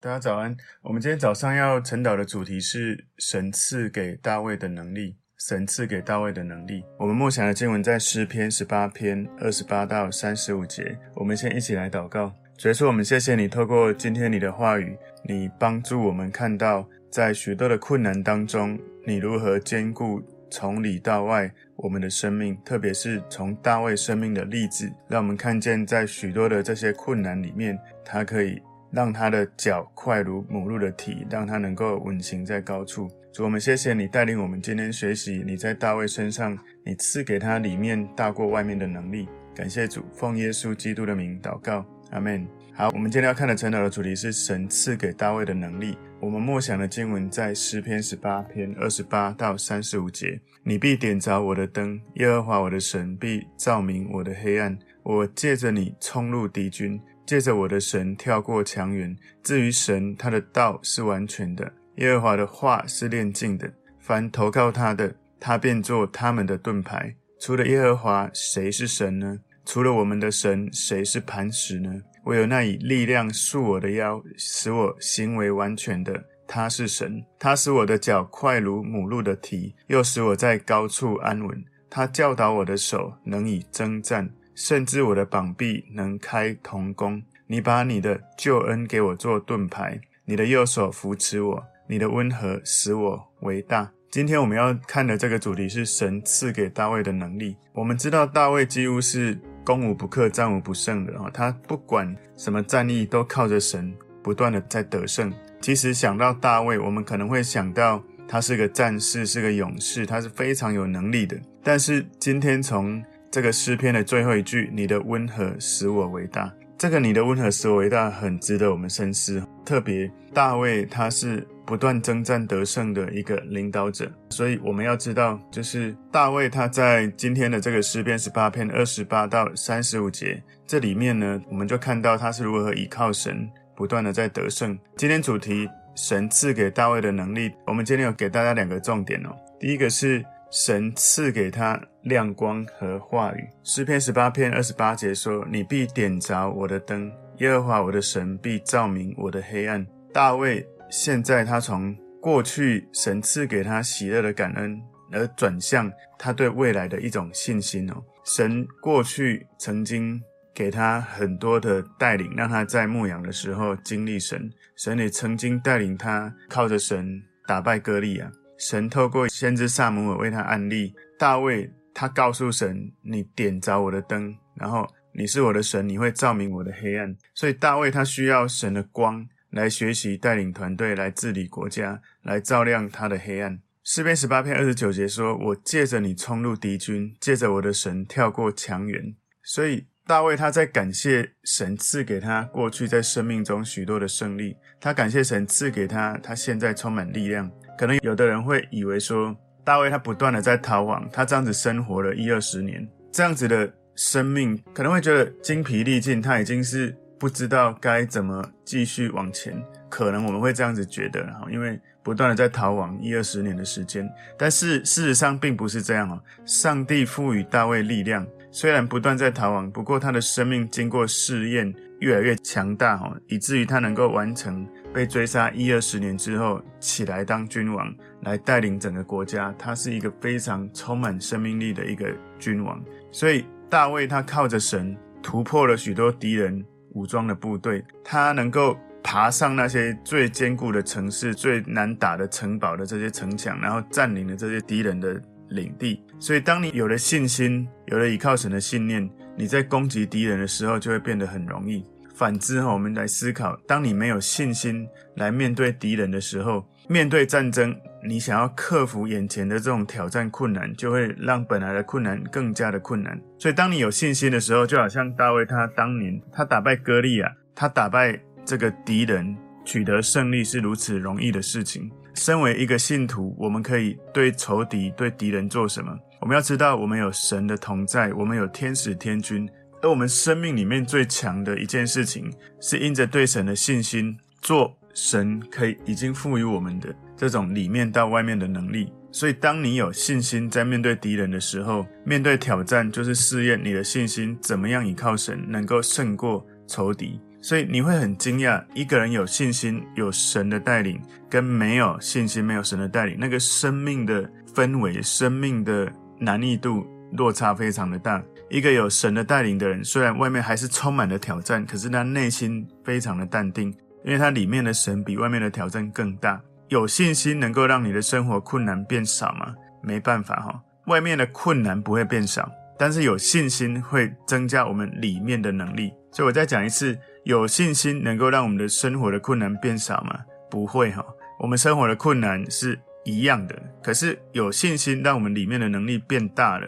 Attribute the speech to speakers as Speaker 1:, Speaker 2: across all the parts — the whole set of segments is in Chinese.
Speaker 1: 大家早安。我们今天早上要晨祷的主题是神赐给大卫的能力。神赐给大卫的能力。我们默想的经文在诗篇十八篇二十八到三十五节。我们先一起来祷告。主耶稣，我们谢谢你，透过今天你的话语，你帮助我们看到，在许多的困难当中，你如何坚固从里到外我们的生命，特别是从大卫生命的例子，让我们看见在许多的这些困难里面，他可以。让他的脚快如母鹿的蹄，让他能够稳行在高处。主，我们谢谢你带领我们今天学习你在大卫身上，你赐给他里面大过外面的能力。感谢主，奉耶稣基督的名祷告，阿门。好，我们今天要看的晨祷的主题是神赐给大卫的能力。我们默想的经文在诗篇十八篇二十八到三十五节。你必点着我的灯，耶和华我的神必照明我的黑暗。我借着你冲入敌军。借着我的神跳过墙垣。至于神，他的道是完全的，耶和华的话是炼净的。凡投靠他的，他便做他们的盾牌。除了耶和华，谁是神呢？除了我们的神，谁是磐石呢？唯有那以力量束我的腰，使我行为完全的，他是神。他使我的脚快如母鹿的蹄，又使我在高处安稳。他教导我的手能以征战。甚至我的膀臂能开铜弓，你把你的救恩给我做盾牌，你的右手扶持我，你的温和使我为大。今天我们要看的这个主题是神赐给大卫的能力。我们知道大卫几乎是攻无不克、战无不胜的啊，他不管什么战役都靠着神不断的在得胜。其实想到大卫，我们可能会想到他是个战士，是个勇士，他是非常有能力的。但是今天从这个诗篇的最后一句，你的温和使我为大。这个你的温和使我为大，很值得我们深思。特别大卫他是不断征战得胜的一个领导者，所以我们要知道，就是大卫他在今天的这个诗篇十八篇二十八到三十五节这里面呢，我们就看到他是如何依靠神，不断的在得胜。今天主题神赐给大卫的能力，我们今天有给大家两个重点哦。第一个是。神赐给他亮光和话语。诗篇十八篇二十八节说：“你必点着我的灯，耶和华我的神必照明我的黑暗。”大卫现在他从过去神赐给他喜乐的感恩，而转向他对未来的一种信心哦。神过去曾经给他很多的带领，让他在牧羊的时候经历神。神也曾经带领他靠着神打败歌利亚。神透过先知撒母耳为他案例，大卫他告诉神：“你点着我的灯，然后你是我的神，你会照明我的黑暗。”所以大卫他需要神的光来学习带领团队，来治理国家，来照亮他的黑暗。诗篇十八篇二十九节说：“我借着你冲入敌军，借着我的神跳过墙垣。”所以大卫他在感谢神赐给他过去在生命中许多的胜利，他感谢神赐给他，他现在充满力量。可能有的人会以为说，大卫他不断的在逃亡，他这样子生活了一二十年，这样子的生命可能会觉得精疲力尽，他已经是不知道该怎么继续往前。可能我们会这样子觉得，因为不断的在逃亡一二十年的时间，但是事实上并不是这样哦。上帝赋予大卫力量，虽然不断在逃亡，不过他的生命经过试验，越来越强大哦，以至于他能够完成。被追杀一二十年之后，起来当君王，来带领整个国家。他是一个非常充满生命力的一个君王。所以大卫他靠着神突破了许多敌人武装的部队，他能够爬上那些最坚固的城市、最难打的城堡的这些城墙，然后占领了这些敌人的领地。所以当你有了信心，有了依靠神的信念，你在攻击敌人的时候就会变得很容易。反之哈，我们来思考：当你没有信心来面对敌人的时候，面对战争，你想要克服眼前的这种挑战困难，就会让本来的困难更加的困难。所以，当你有信心的时候，就好像大卫他当年他打败歌利亚，他打败这个敌人，取得胜利是如此容易的事情。身为一个信徒，我们可以对仇敌、对敌人做什么？我们要知道，我们有神的同在，我们有天使天军。而我们生命里面最强的一件事情，是因着对神的信心，做神可以已经赋予我们的这种里面到外面的能力。所以，当你有信心在面对敌人的时候，面对挑战，就是试验你的信心怎么样依靠神能够胜过仇敌。所以你会很惊讶，一个人有信心、有神的带领，跟没有信心、没有神的带领，那个生命的氛围、生命的难易度落差非常的大。一个有神的带领的人，虽然外面还是充满了挑战，可是他内心非常的淡定，因为他里面的神比外面的挑战更大。有信心能够让你的生活困难变少吗？没办法哈，外面的困难不会变少，但是有信心会增加我们里面的能力。所以我再讲一次，有信心能够让我们的生活的困难变少吗？不会哈，我们生活的困难是一样的，可是有信心让我们里面的能力变大了，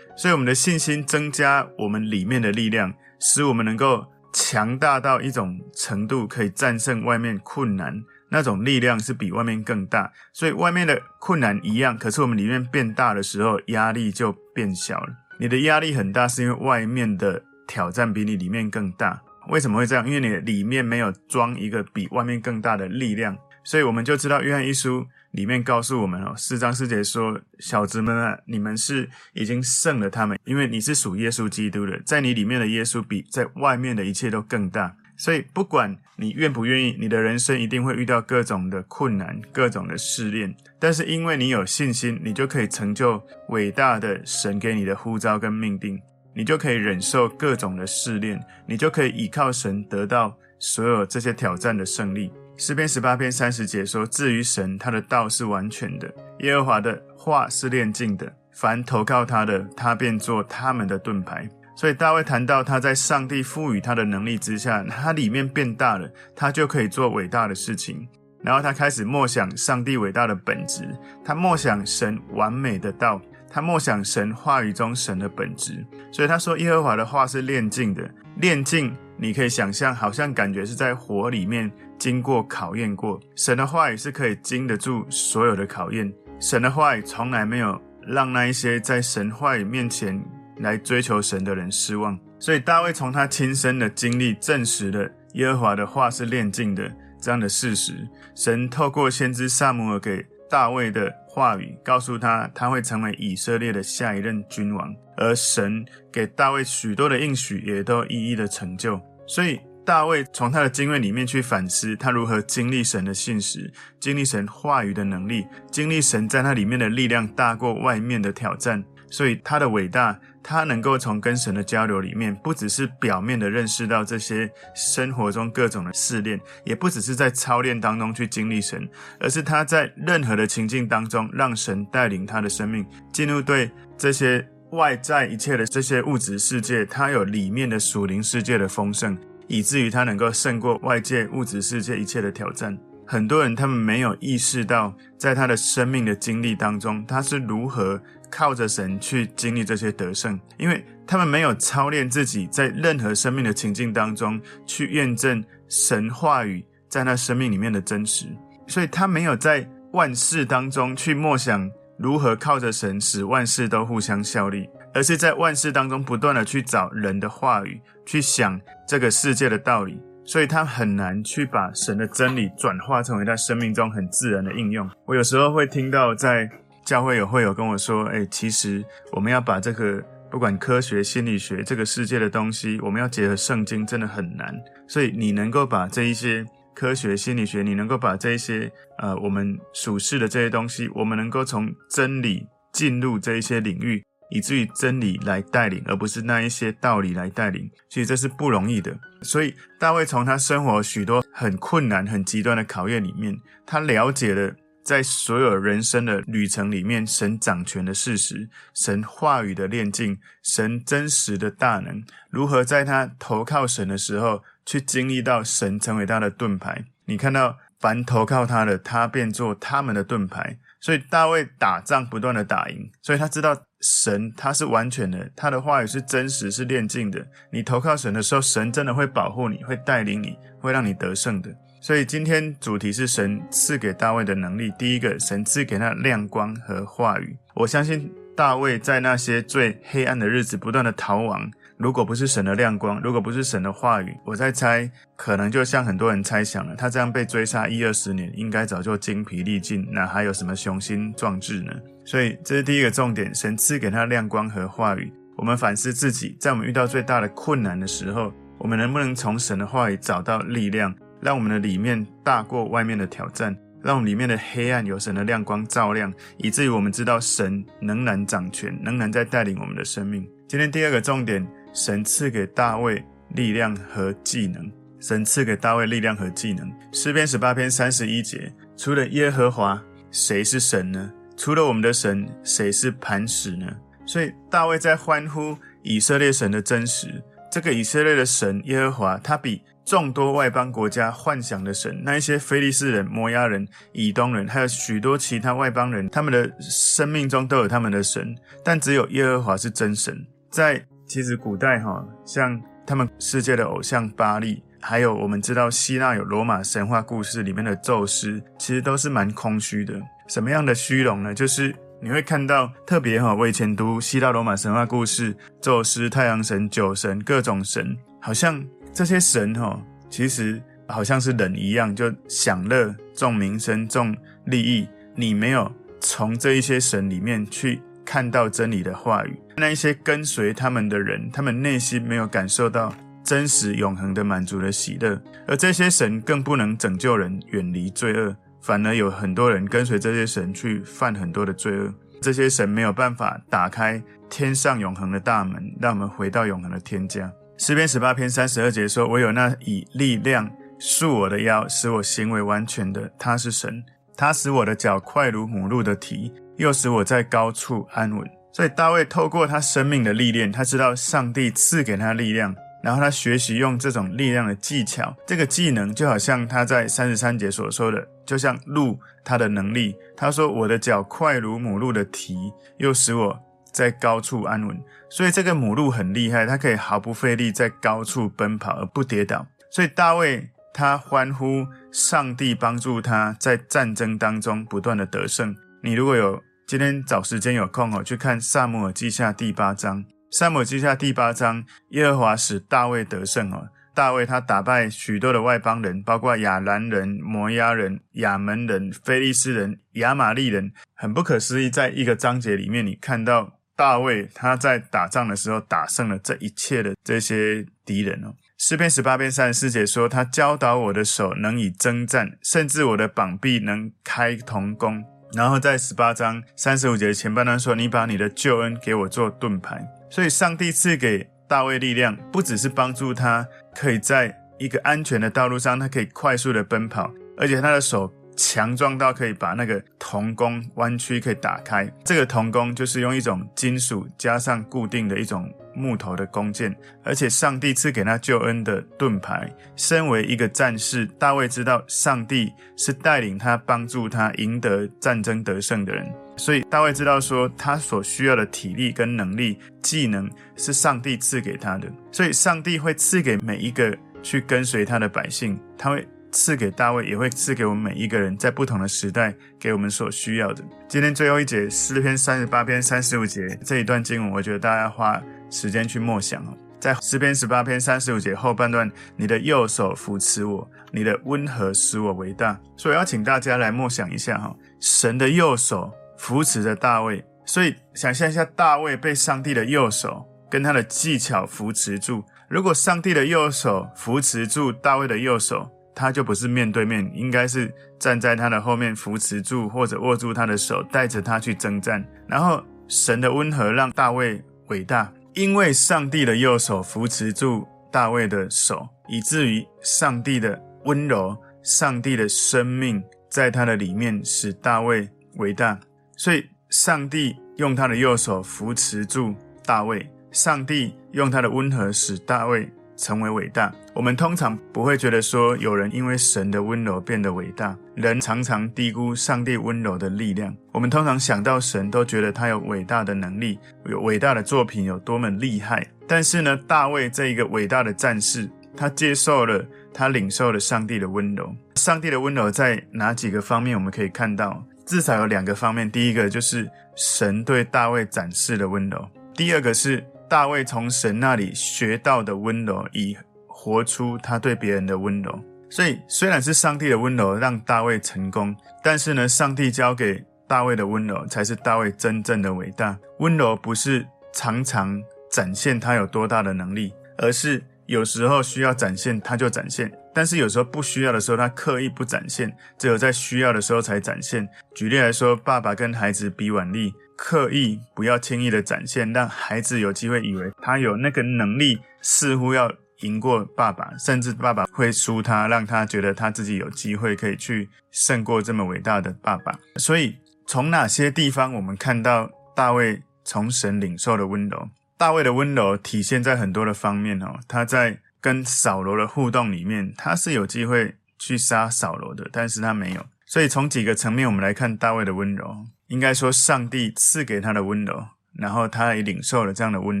Speaker 1: 所以我们的信心增加我们里面的力量，使我们能够强大到一种程度，可以战胜外面困难。那种力量是比外面更大，所以外面的困难一样，可是我们里面变大的时候，压力就变小了。你的压力很大，是因为外面的挑战比你里面更大。为什么会这样？因为你的里面没有装一个比外面更大的力量，所以我们就知道约翰一书里面告诉我们哦，四章四节说：“小子们啊，你们是已经胜了他们，因为你是属耶稣基督的，在你里面的耶稣比在外面的一切都更大。”所以，不管你愿不愿意，你的人生一定会遇到各种的困难、各种的试炼。但是，因为你有信心，你就可以成就伟大的神给你的呼召跟命定，你就可以忍受各种的试炼，你就可以依靠神得到所有这些挑战的胜利。诗篇十八篇三十节说：“至于神，他的道是完全的，耶和华的话是炼净的，凡投靠他的，他便做他们的盾牌。”所以大卫谈到他在上帝赋予他的能力之下，他里面变大了，他就可以做伟大的事情。然后他开始默想上帝伟大的本质，他默想神完美的道，他默想神话语中神的本质。所以他说耶和华的话是炼净的，炼净你可以想象，好像感觉是在火里面经过考验过。神的话语是可以经得住所有的考验，神的话语从来没有让那一些在神话语面前。来追求神的人失望，所以大卫从他亲身的经历证实了耶和华的话是炼净的这样的事实。神透过先知撒母耳给大卫的话语，告诉他他会成为以色列的下一任君王，而神给大卫许多的应许也都一一的成就。所以大卫从他的经验里面去反思，他如何经历神的信实，经历神话语的能力，经历神在他里面的力量大过外面的挑战。所以他的伟大，他能够从跟神的交流里面，不只是表面的认识到这些生活中各种的试炼，也不只是在操练当中去经历神，而是他在任何的情境当中，让神带领他的生命进入对这些外在一切的这些物质世界，他有里面的属灵世界的丰盛，以至于他能够胜过外界物质世界一切的挑战。很多人他们没有意识到，在他的生命的经历当中，他是如何。靠着神去经历这些得胜，因为他们没有操练自己，在任何生命的情境当中去验证神话语在他生命里面的真实，所以他没有在万事当中去默想如何靠着神使万事都互相效力，而是在万事当中不断的去找人的话语，去想这个世界的道理，所以他很难去把神的真理转化成为他生命中很自然的应用。我有时候会听到在。教会有会友跟我说：“哎，其实我们要把这个不管科学、心理学这个世界的东西，我们要结合圣经，真的很难。所以你能够把这一些科学、心理学，你能够把这一些呃我们属世的这些东西，我们能够从真理进入这一些领域，以至于真理来带领，而不是那一些道理来带领。其实这是不容易的。所以大卫从他生活许多很困难、很极端的考验里面，他了解了。”在所有人生的旅程里面，神掌权的事实，神话语的炼净，神真实的大能，如何在他投靠神的时候，去经历到神成为他的盾牌。你看到，凡投靠他的，他便做他们的盾牌。所以大卫打仗不断的打赢，所以他知道神他是完全的，他的话语是真实是炼净的。你投靠神的时候，神真的会保护你，会带领你，会让你得胜的。所以今天主题是神赐给大卫的能力。第一个，神赐给他亮光和话语。我相信大卫在那些最黑暗的日子不断的逃亡，如果不是神的亮光，如果不是神的话语，我在猜，可能就像很多人猜想了，他这样被追杀一二十年，应该早就精疲力尽，哪还有什么雄心壮志呢？所以这是第一个重点，神赐给他亮光和话语。我们反思自己，在我们遇到最大的困难的时候，我们能不能从神的话语找到力量，让我们的里面大过外面的挑战，让我们里面的黑暗有神的亮光照亮，以至于我们知道神仍然掌权，仍然在带领我们的生命。今天第二个重点，神赐给大卫力量和技能。神赐给大卫力量和技能。诗篇十八篇三十一节：除了耶和华，谁是神呢？除了我们的神，谁是磐石呢？所以大卫在欢呼以色列神的真实。这个以色列的神耶和华，他比众多外邦国家幻想的神，那一些非利士人、摩押人、以东人，还有许多其他外邦人，他们的生命中都有他们的神，但只有耶和华是真神。在其实古代哈，像他们世界的偶像巴力。还有，我们知道希腊有罗马神话故事里面的宙斯，其实都是蛮空虚的。什么样的虚荣呢？就是你会看到特别哈，我以前读希腊罗马神话故事，宙斯、太阳神、酒神、各种神，好像这些神哈，其实好像是人一样，就享乐、重名声、重利益。你没有从这一些神里面去看到真理的话语，那一些跟随他们的人，他们内心没有感受到。真实永恒的满足的喜乐，而这些神更不能拯救人远离罪恶，反而有很多人跟随这些神去犯很多的罪恶。这些神没有办法打开天上永恒的大门，让我们回到永恒的天家。诗篇十八篇三十二节说：“唯有那以力量束我的腰，使我行为完全的，他是神。他使我的脚快如母鹿的蹄，又使我在高处安稳。”所以大卫透过他生命的历练，他知道上帝赐给他力量。然后他学习用这种力量的技巧，这个技能就好像他在三十三节所说的，就像鹿他的能力。他说：“我的脚快如母鹿的蹄，又使我在高处安稳。”所以这个母鹿很厉害，它可以毫不费力在高处奔跑而不跌倒。所以大卫他欢呼上帝帮助他在战争当中不断的得胜。你如果有今天找时间有空哦，去看撒母耳记下第八章。撒母耳记下第八章，耶和华使大卫得胜哦。大卫他打败许多的外邦人，包括亚兰人、摩押人、亚门人、非利士人、亚玛利人，很不可思议。在一个章节里面，你看到大卫他在打仗的时候打胜了这一切的这些敌人哦。诗篇十八篇三十四节说：“他教导我的手能以征战，甚至我的膀臂能开铜弓。”然后在十八章三十五节前半段说：“你把你的救恩给我做盾牌。”所以，上帝赐给大卫力量，不只是帮助他可以在一个安全的道路上，他可以快速的奔跑，而且他的手强壮到可以把那个铜弓弯曲可以打开。这个铜弓就是用一种金属加上固定的一种。木头的弓箭，而且上帝赐给他救恩的盾牌。身为一个战士，大卫知道上帝是带领他、帮助他赢得战争得胜的人，所以大卫知道说，他所需要的体力跟能力、技能是上帝赐给他的。所以，上帝会赐给每一个去跟随他的百姓，他会。赐给大卫，也会赐给我们每一个人，在不同的时代给我们所需要的。今天最后一节诗篇三十八篇三十五节这一段经文，我觉得大家花时间去默想哦。在诗篇十八篇三十五节后半段，你的右手扶持我，你的温和使我为大。所以要请大家来默想一下哈，神的右手扶持着大卫。所以想象一下，大卫被上帝的右手跟他的技巧扶持住。如果上帝的右手扶持住大卫的右手，他就不是面对面，应该是站在他的后面扶持住，或者握住他的手，带着他去征战。然后神的温和让大卫伟大，因为上帝的右手扶持住大卫的手，以至于上帝的温柔、上帝的生命在他的里面使大卫伟大。所以上帝用他的右手扶持住大卫，上帝用他的温和使大卫。成为伟大，我们通常不会觉得说有人因为神的温柔变得伟大。人常常低估上帝温柔的力量。我们通常想到神，都觉得他有伟大的能力，有伟大的作品，有多么厉害。但是呢，大卫这一个伟大的战士，他接受了，他领受了上帝的温柔。上帝的温柔在哪几个方面我们可以看到？至少有两个方面。第一个就是神对大卫展示的温柔，第二个是。大卫从神那里学到的温柔，以活出他对别人的温柔。所以，虽然是上帝的温柔让大卫成功，但是呢，上帝交给大卫的温柔才是大卫真正的伟大。温柔不是常常展现他有多大的能力，而是有时候需要展现他就展现，但是有时候不需要的时候他刻意不展现，只有在需要的时候才展现。举例来说，爸爸跟孩子比腕力，刻意不要轻易的展现，让孩子有机会以为他有那个能力，似乎要。赢过爸爸，甚至爸爸会输他，让他觉得他自己有机会可以去胜过这么伟大的爸爸。所以，从哪些地方我们看到大卫从神领受的温柔？大卫的温柔体现在很多的方面哦。他在跟扫罗的互动里面，他是有机会去杀扫罗的，但是他没有。所以，从几个层面我们来看大卫的温柔，应该说上帝赐给他的温柔，然后他也领受了这样的温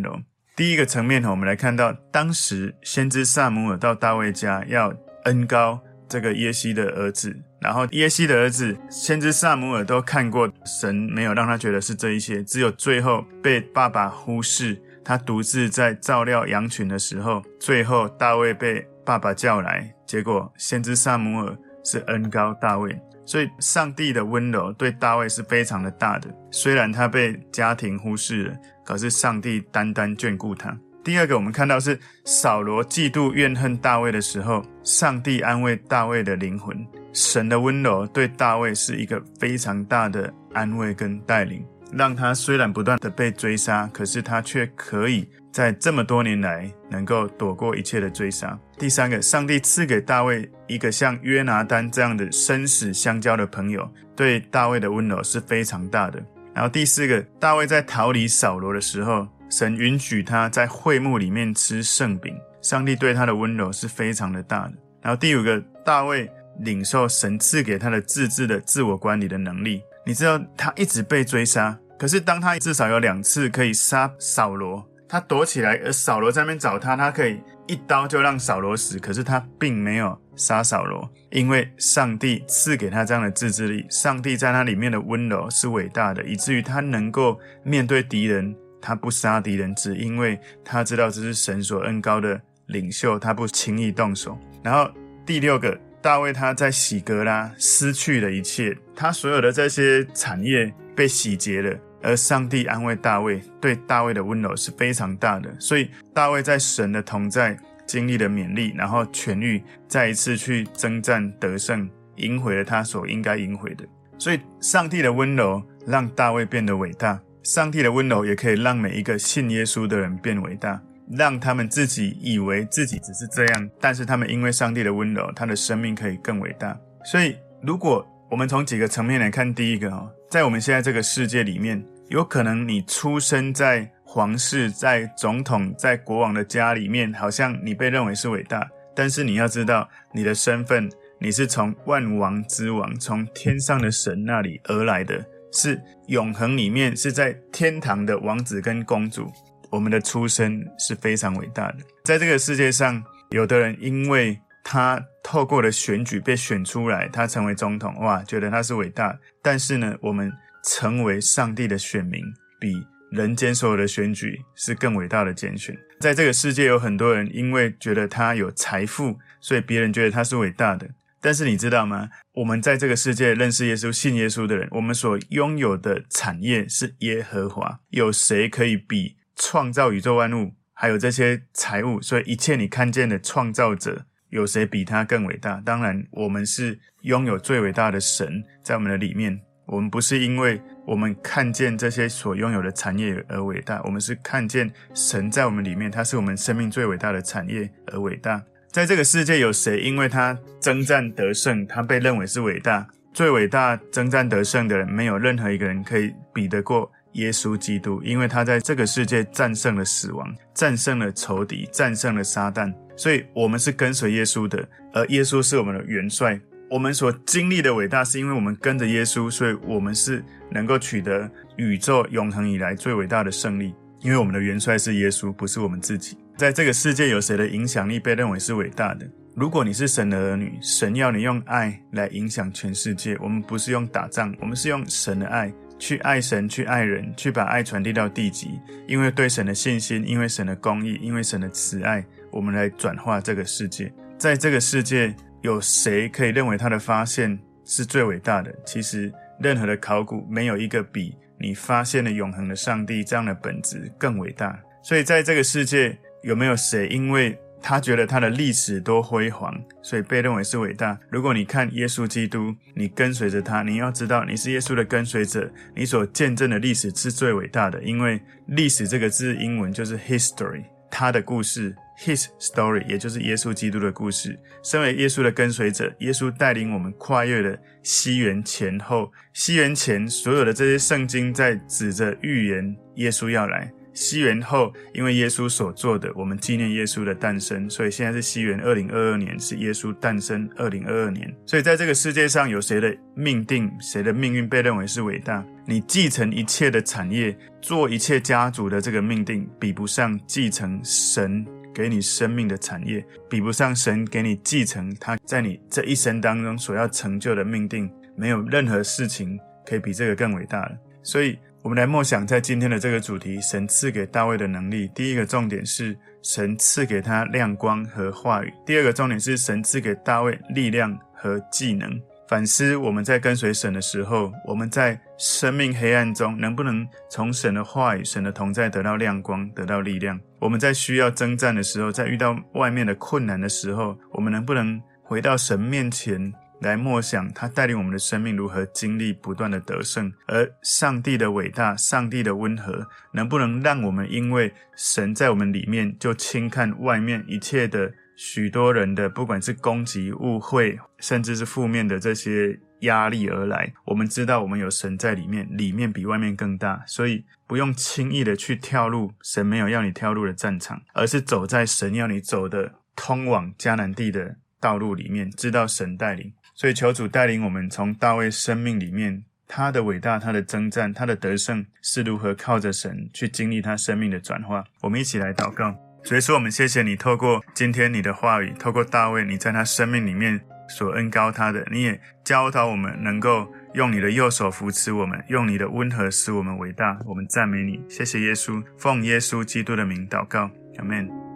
Speaker 1: 柔。第一个层面，我们来看到，当时先知撒母耳到大卫家要恩高这个耶西的儿子，然后耶西的儿子先知撒母耳都看过，神没有让他觉得是这一些，只有最后被爸爸忽视，他独自在照料羊群的时候，最后大卫被爸爸叫来，结果先知撒母耳是恩高大卫。所以，上帝的温柔对大卫是非常的大的。虽然他被家庭忽视了，可是上帝单单眷顾他。第二个，我们看到是扫罗嫉妒怨恨大卫的时候，上帝安慰大卫的灵魂。神的温柔对大卫是一个非常大的安慰跟带领，让他虽然不断的被追杀，可是他却可以。在这么多年来，能够躲过一切的追杀。第三个，上帝赐给大卫一个像约拿单这样的生死相交的朋友，对大卫的温柔是非常大的。然后第四个，大卫在逃离扫罗的时候，神允许他在会幕里面吃圣饼，上帝对他的温柔是非常的大的。然后第五个，大卫领受神赐给他的自制的自我管理的能力。你知道他一直被追杀，可是当他至少有两次可以杀扫罗。他躲起来，而扫罗在那边找他，他可以一刀就让扫罗死。可是他并没有杀扫罗，因为上帝赐给他这样的自制力。上帝在他里面的温柔是伟大的，以至于他能够面对敌人，他不杀敌人，只因为他知道这是神所恩膏的领袖，他不轻易动手。然后第六个，大卫他在洗革拉失去了一切，他所有的这些产业被洗劫了。而上帝安慰大卫，对大卫的温柔是非常大的，所以大卫在神的同在经历了勉励，然后痊愈，再一次去征战得胜，赢回了他所应该赢回的。所以，上帝的温柔让大卫变得伟大，上帝的温柔也可以让每一个信耶稣的人变伟大，让他们自己以为自己只是这样，但是他们因为上帝的温柔，他的生命可以更伟大。所以，如果我们从几个层面来看，第一个哈，在我们现在这个世界里面，有可能你出生在皇室、在总统、在国王的家里面，好像你被认为是伟大。但是你要知道，你的身份，你是从万王之王、从天上的神那里而来的，是永恒里面是在天堂的王子跟公主。我们的出生是非常伟大的。在这个世界上，有的人因为他透过了选举被选出来，他成为总统，哇，觉得他是伟大。但是呢，我们成为上帝的选民，比人间所有的选举是更伟大的拣选。在这个世界，有很多人因为觉得他有财富，所以别人觉得他是伟大的。但是你知道吗？我们在这个世界认识耶稣、信耶稣的人，我们所拥有的产业是耶和华。有谁可以比创造宇宙万物，还有这些财物？所以一切你看见的创造者。有谁比他更伟大？当然，我们是拥有最伟大的神在我们的里面。我们不是因为我们看见这些所拥有的产业而伟大，我们是看见神在我们里面，他是我们生命最伟大的产业而伟大。在这个世界，有谁因为他征战得胜，他被认为是伟大？最伟大征战得胜的人，没有任何一个人可以比得过耶稣基督，因为他在这个世界战胜了死亡，战胜了仇敌，战胜了撒旦。所以，我们是跟随耶稣的，而耶稣是我们的元帅。我们所经历的伟大，是因为我们跟着耶稣，所以我们是能够取得宇宙永恒以来最伟大的胜利。因为我们的元帅是耶稣，不是我们自己。在这个世界，有谁的影响力被认为是伟大的？如果你是神的儿女，神要你用爱来影响全世界。我们不是用打仗，我们是用神的爱去爱神，去爱人，去把爱传递到地极。因为对神的信心，因为神的公义，因为神的慈爱。我们来转化这个世界，在这个世界，有谁可以认为他的发现是最伟大的？其实任何的考古，没有一个比你发现了永恒的上帝这样的本质更伟大。所以，在这个世界，有没有谁因为他觉得他的历史多辉煌，所以被认为是伟大？如果你看耶稣基督，你跟随着他，你要知道你是耶稣的跟随者，你所见证的历史是最伟大的，因为历史这个字英文就是 history，他的故事。His story，也就是耶稣基督的故事。身为耶稣的跟随者，耶稣带领我们跨越了西元前后。西元前所有的这些圣经在指着预言耶稣要来。西元后，因为耶稣所做的，我们纪念耶稣的诞生。所以现在是西元二零二二年，是耶稣诞生二零二二年。所以在这个世界上，有谁的命定，谁的命运被认为是伟大？你继承一切的产业，做一切家族的这个命定，比不上继承神。给你生命的产业，比不上神给你继承他在你这一生当中所要成就的命定，没有任何事情可以比这个更伟大了。所以，我们来默想在今天的这个主题：神赐给大卫的能力。第一个重点是神赐给他亮光和话语；第二个重点是神赐给大卫力量和技能。反思我们在跟随神的时候，我们在生命黑暗中能不能从神的话语、神的同在得到亮光、得到力量？我们在需要征战的时候，在遇到外面的困难的时候，我们能不能回到神面前来默想他带领我们的生命如何经历不断的得胜？而上帝的伟大、上帝的温和，能不能让我们因为神在我们里面，就轻看外面一切的？许多人的不管是攻击、误会，甚至是负面的这些压力而来，我们知道我们有神在里面，里面比外面更大，所以不用轻易的去跳入神没有要你跳入的战场，而是走在神要你走的通往迦南地的道路里面，知道神带领。所以求主带领我们从大卫生命里面，他的伟大、他的征战、他的得胜是如何靠着神去经历他生命的转化。我们一起来祷告。所以说，我们谢谢你，透过今天你的话语，透过大卫，你在他生命里面所恩高他的，你也教导我们能够用你的右手扶持我们，用你的温和使我们伟大。我们赞美你，谢谢耶稣，奉耶稣基督的名祷告，阿门。